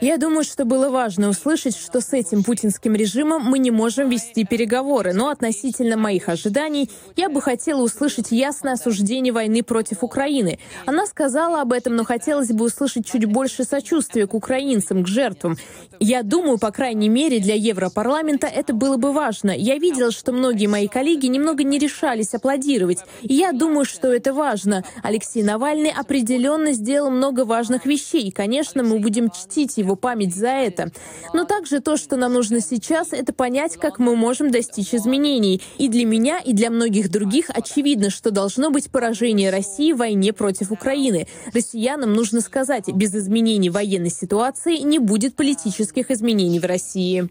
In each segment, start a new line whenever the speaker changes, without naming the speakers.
Я думаю, что было важно услышать, что с этим путинским режимом мы не можем вести переговоры, но относительно моих ожиданий я бы хотела услышать ясное осуждение войны против Украины. Она сказала об этом, но хотелось бы услышать чуть больше сочувствия к украинцам, к жертвам. Я думаю, по крайней мере, для Европарламента это было бы важно. Я видела, что многие мои коллеги немного не решались аплодировать. И я думаю, что это важно. Алексей Навальный определенно сделал много важных вещей. И, конечно, мы будем чтить его память за это. Но также то, что нам нужно сейчас, это понять, как мы можем достичь изменений. И для меня, и для многих других очевидно, что должно быть поражение России в войне против Украины. Россиянам нужно сказать, без изменений военной ситуации не будет политических изменений в России.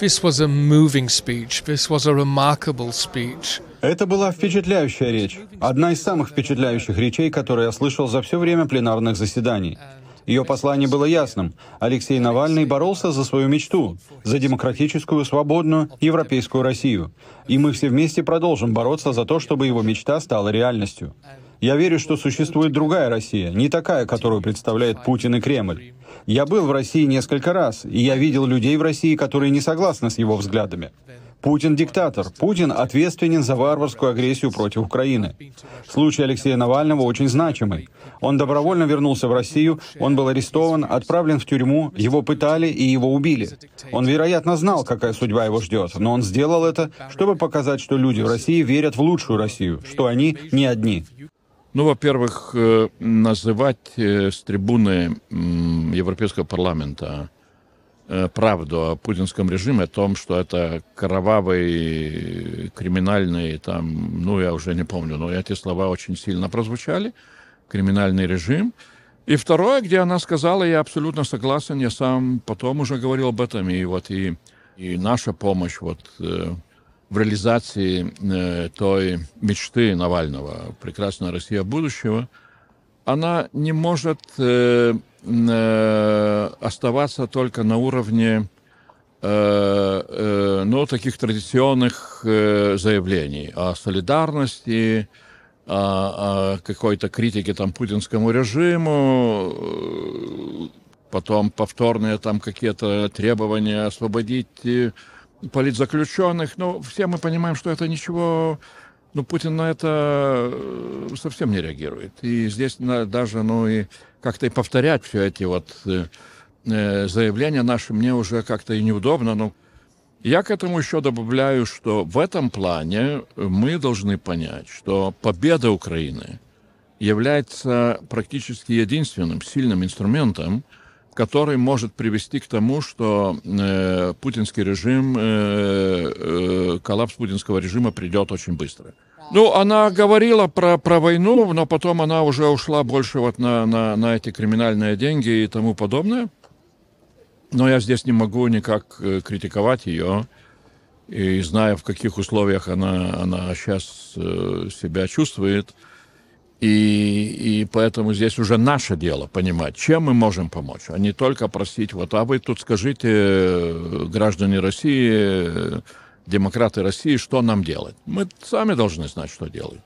This was a moving speech. This was a remarkable speech.
Это была впечатляющая речь. Одна из самых впечатляющих речей, которые я слышал за все время пленарных заседаний. Ее послание было ясным. Алексей Навальный боролся за свою мечту, за демократическую, свободную, европейскую Россию. И мы все вместе продолжим бороться за то, чтобы его мечта стала реальностью. Я верю, что существует другая Россия, не такая, которую представляет Путин и Кремль. Я был в России несколько раз, и я видел людей в России, которые не согласны с его взглядами. Путин диктатор. Путин ответственен за варварскую агрессию против Украины. Случай Алексея Навального очень значимый. Он добровольно вернулся в Россию, он был арестован, отправлен в тюрьму, его пытали и его убили. Он, вероятно, знал, какая судьба его ждет, но он сделал это, чтобы показать, что люди в России верят в лучшую Россию, что они не одни.
Ну, во-первых, э, называть э, с трибуны Европейского парламента правду о путинском режиме, о том, что это кровавый, криминальный, там, ну, я уже не помню, но эти слова очень сильно прозвучали, криминальный режим. И второе, где она сказала, я абсолютно согласен, я сам потом уже говорил об этом, и вот и, и наша помощь вот э, в реализации э, той мечты Навального «Прекрасная Россия будущего», она не может э, э, оставаться только на уровне э, э, ну, таких традиционных заявлений о солидарности, о, какой-то критике там путинскому режиму, потом повторные там какие-то требования освободить политзаключенных. Ну, все мы понимаем, что это ничего ну, Путин на это э, совсем не реагирует. И здесь даже, ну, и как-то и повторять все эти вот э, э, заявления наши мне уже как-то и неудобно. Но я к этому еще добавляю, что в этом плане мы должны понять, что победа Украины является практически единственным сильным инструментом, который может привести к тому, что э, путинский режим, э, э, коллапс путинского режима придет очень быстро. Ну, она говорила про, про войну, но потом она уже ушла больше вот на, на, на эти криминальные деньги и тому подобное. Но я здесь не могу никак э, критиковать ее. И зная, в каких условиях она, она сейчас э, себя чувствует, и, и поэтому здесь уже наше дело понимать, чем мы можем помочь, а не только просить, вот, а вы тут скажите, э, граждане России, демократы России, что нам делать. Мы сами должны знать, что делать.